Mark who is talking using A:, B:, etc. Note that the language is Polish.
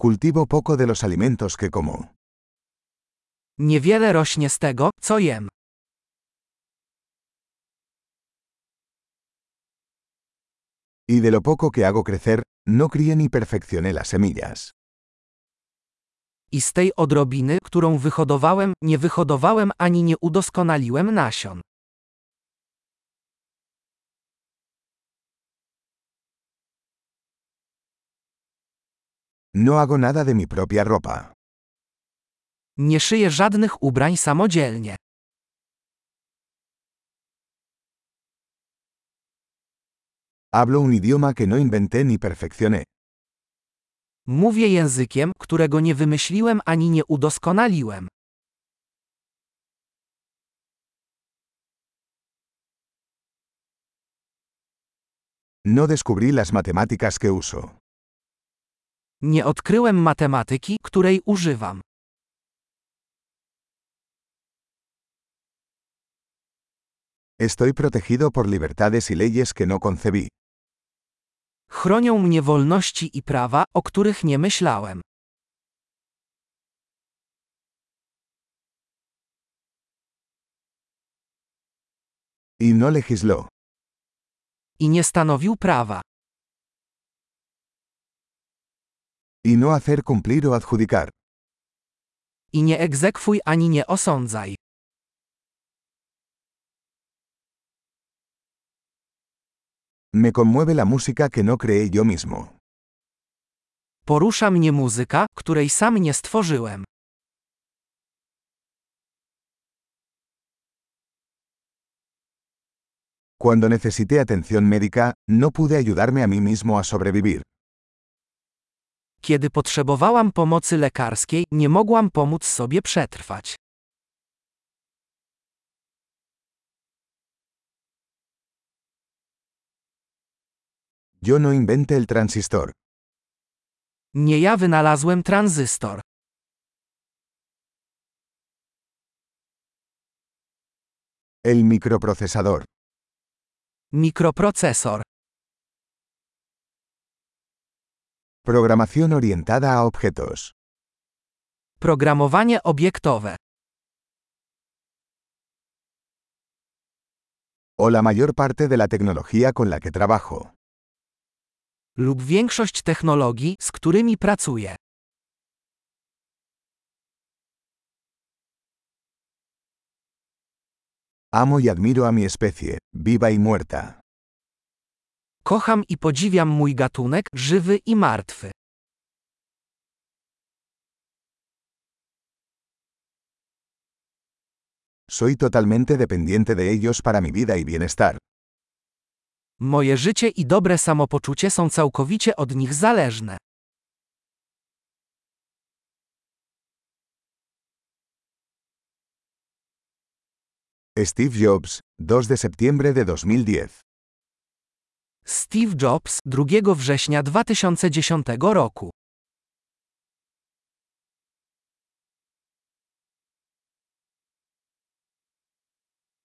A: Cultivo poco de los alimentos que como.
B: Niewiele rośnie z tego, co jem.
A: Y de lo poco que hago crecer, no crié ni perfeccioné las semillas.
B: I z tej odrobiny, którą wyhodowałem, nie wyhodowałem ani nie udoskonaliłem nasion.
A: No hago nada de mi propia ropa.
B: Nie szyję żadnych ubrań samodzielnie.
A: Hablo un idioma que no inventé ni perfeccioné.
B: Mówię językiem, którego nie wymyśliłem ani nie udoskonaliłem.
A: No descubrí las matemáticas que uso.
B: Nie odkryłem matematyki, której używam.
A: Estoy protegido por libertades y leyes que no concebí.
B: Chronią mnie wolności i prawa, o których nie myślałem.
A: Y no legisló.
B: I nie stanowił prawa.
A: Y no hacer cumplir o adjudicar.
B: I nie egzekwuj ani nie osądzaj.
A: Me conmueve la música que no creé yo mismo.
B: Porusza mnie muzyka, której sam nie stworzyłem.
A: Cuando necesité atención médica, no pude ayudarme a mí mismo a sobrevivir.
B: Kiedy potrzebowałam pomocy lekarskiej, nie mogłam pomóc sobie przetrwać.
A: Yo no inventé el transistor.
B: Nie ja wynalazłem tranzystor.
A: El microprocesador.
B: Mikroprocesor.
A: Programación orientada a objetos.
B: Programowanie obiektowe.
A: O la mayor parte de la tecnología con la que trabajo.
B: Lub większość technologii, z którymi pracuję.
A: Amo y admiro a mi especie, viva y muerta.
B: Kocham i podziwiam mój gatunek, żywy i martwy.
A: Soy totalmente dependiente de ellos para mi vida y bienestar.
B: Moje życie i dobre samopoczucie są całkowicie od nich zależne.
A: Steve Jobs, 2 de septiembre de 2010.
B: Steve Jobs, 2 września 2010 roku.